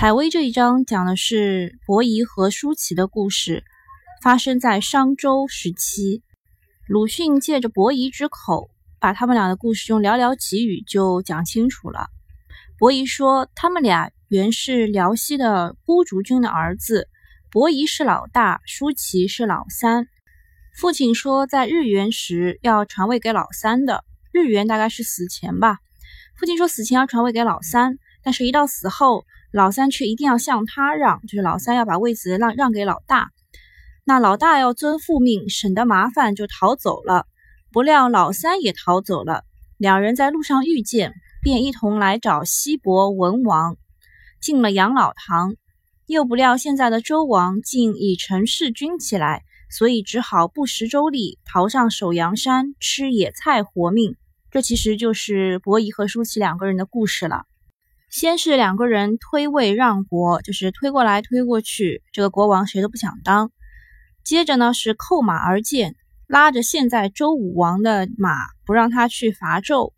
采薇这一章讲的是伯夷和舒淇的故事，发生在商周时期。鲁迅借着伯夷之口，把他们俩的故事用寥寥几语就讲清楚了。伯夷说，他们俩原是辽西的孤竹君的儿子，伯夷是老大，舒淇是老三。父亲说，在日元时要传位给老三的，日元大概是死前吧。父亲说，死前要传位给老三，但是一到死后，老三却一定要向他让，就是老三要把位子让让给老大。那老大要遵父命，省得麻烦，就逃走了。不料老三也逃走了，两人在路上遇见，便一同来找西伯文王，进了养老堂。又不料现在的周王竟已成弑君起来，所以只好不食周礼，逃上首阳山吃野菜活命。这其实就是伯夷和舒淇两个人的故事了。先是两个人推位让国，就是推过来推过去，这个国王谁都不想当。接着呢是扣马而谏，拉着现在周武王的马，不让他去伐纣。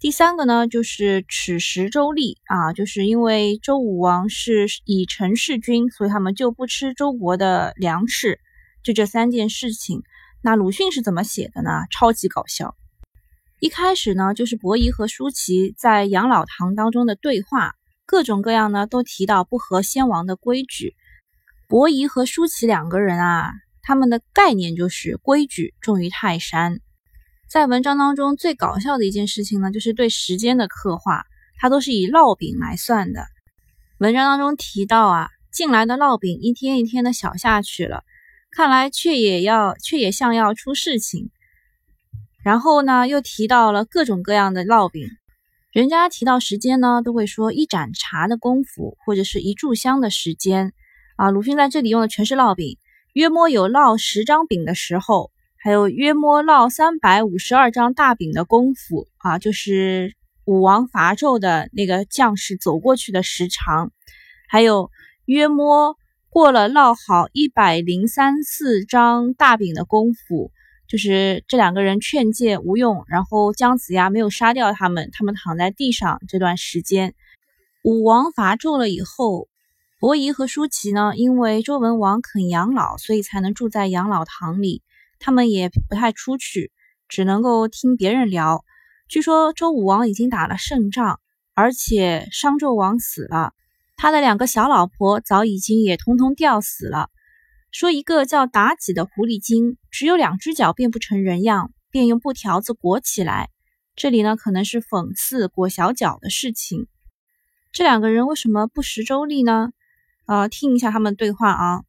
第三个呢就是耻食周栗啊，就是因为周武王是以臣弑君，所以他们就不吃周国的粮食。就这三件事情，那鲁迅是怎么写的呢？超级搞笑。一开始呢就是伯夷和舒淇在养老堂当中的对话，各种各样呢都提到不合先王的规矩。伯夷和舒淇两个人啊，他们的概念就是规矩重于泰山。在文章当中最搞笑的一件事情呢，就是对时间的刻画，它都是以烙饼来算的。文章当中提到啊，进来的烙饼一天一天的小下去了，看来却也要却也像要出事情。然后呢，又提到了各种各样的烙饼，人家提到时间呢，都会说一盏茶的功夫，或者是一炷香的时间。啊，鲁迅在这里用的全是烙饼，约摸有烙十张饼的时候，还有约摸烙三百五十二张大饼的功夫啊，就是武王伐纣的那个将士走过去的时长，还有约摸过了烙好一百零三四张大饼的功夫，就是这两个人劝诫无用，然后姜子牙没有杀掉他们，他们躺在地上这段时间，武王伐纣了以后。伯夷和舒淇呢，因为周文王肯养老，所以才能住在养老堂里。他们也不太出去，只能够听别人聊。据说周武王已经打了胜仗，而且商纣王死了，他的两个小老婆早已经也通通吊死了。说一个叫妲己的狐狸精，只有两只脚变不成人样，便用布条子裹起来。这里呢，可能是讽刺裹小脚的事情。这两个人为什么不识周礼呢？呃，听一下他们对话啊！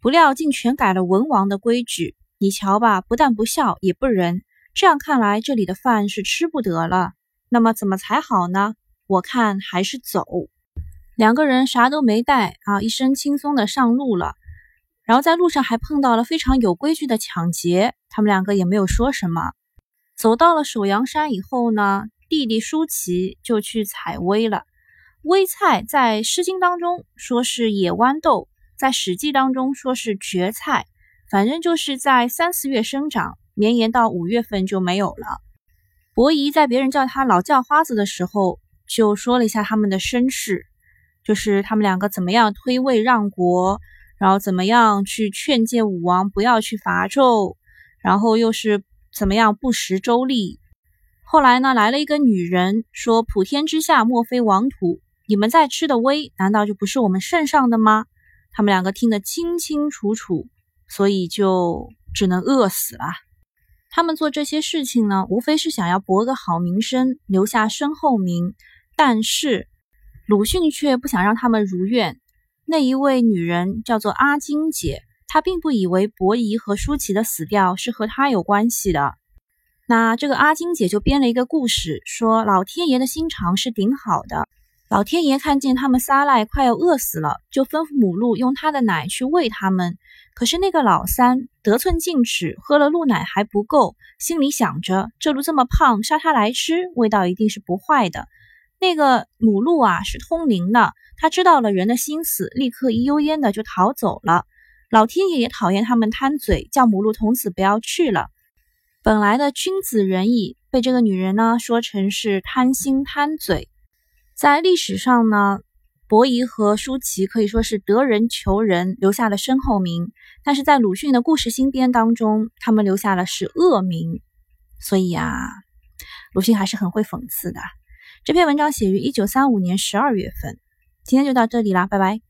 不料竟全改了文王的规矩，你瞧吧，不但不孝，也不仁。这样看来，这里的饭是吃不得了。那么怎么才好呢？我看还是走。两个人啥都没带啊，一身轻松的上路了。然后在路上还碰到了非常有规矩的抢劫，他们两个也没有说什么。走到了首阳山以后呢，弟弟舒淇就去采薇了。薇菜在《诗经》当中说是野豌豆，在《史记》当中说是蕨菜，反正就是在三四月生长，绵延到五月份就没有了。伯夷在别人叫他老叫花子的时候，就说了一下他们的身世，就是他们两个怎么样推位让国，然后怎么样去劝诫武王不要去伐纣，然后又是怎么样不食周礼。后来呢，来了一个女人，说普天之下莫非王土。你们在吃的威，难道就不是我们圣上的吗？他们两个听得清清楚楚，所以就只能饿死了。他们做这些事情呢，无非是想要博个好名声，留下身后名。但是鲁迅却不想让他们如愿。那一位女人叫做阿金姐，她并不以为伯夷和舒淇的死掉是和她有关系的。那这个阿金姐就编了一个故事，说老天爷的心肠是顶好的。老天爷看见他们仨赖快要饿死了，就吩咐母鹿用他的奶去喂他们。可是那个老三得寸进尺，喝了鹿奶还不够，心里想着这鹿这么胖，杀它来吃，味道一定是不坏的。那个母鹿啊是通灵的它知道了人的心思立刻一溜烟的就逃走了。老天爷也讨厌他们贪嘴叫母鹿从此不要去了。本来的君子仁义被这个女人呢说成是贪心贪嘴。在历史上呢伯夷和叔齐可以说是得人求人留下了身后名。但是在鲁迅的故事新编当中他们留下了是恶名。所以啊鲁迅还是很会讽刺的。这篇文章写于一九三五年十二月份。今天就到这里啦拜拜。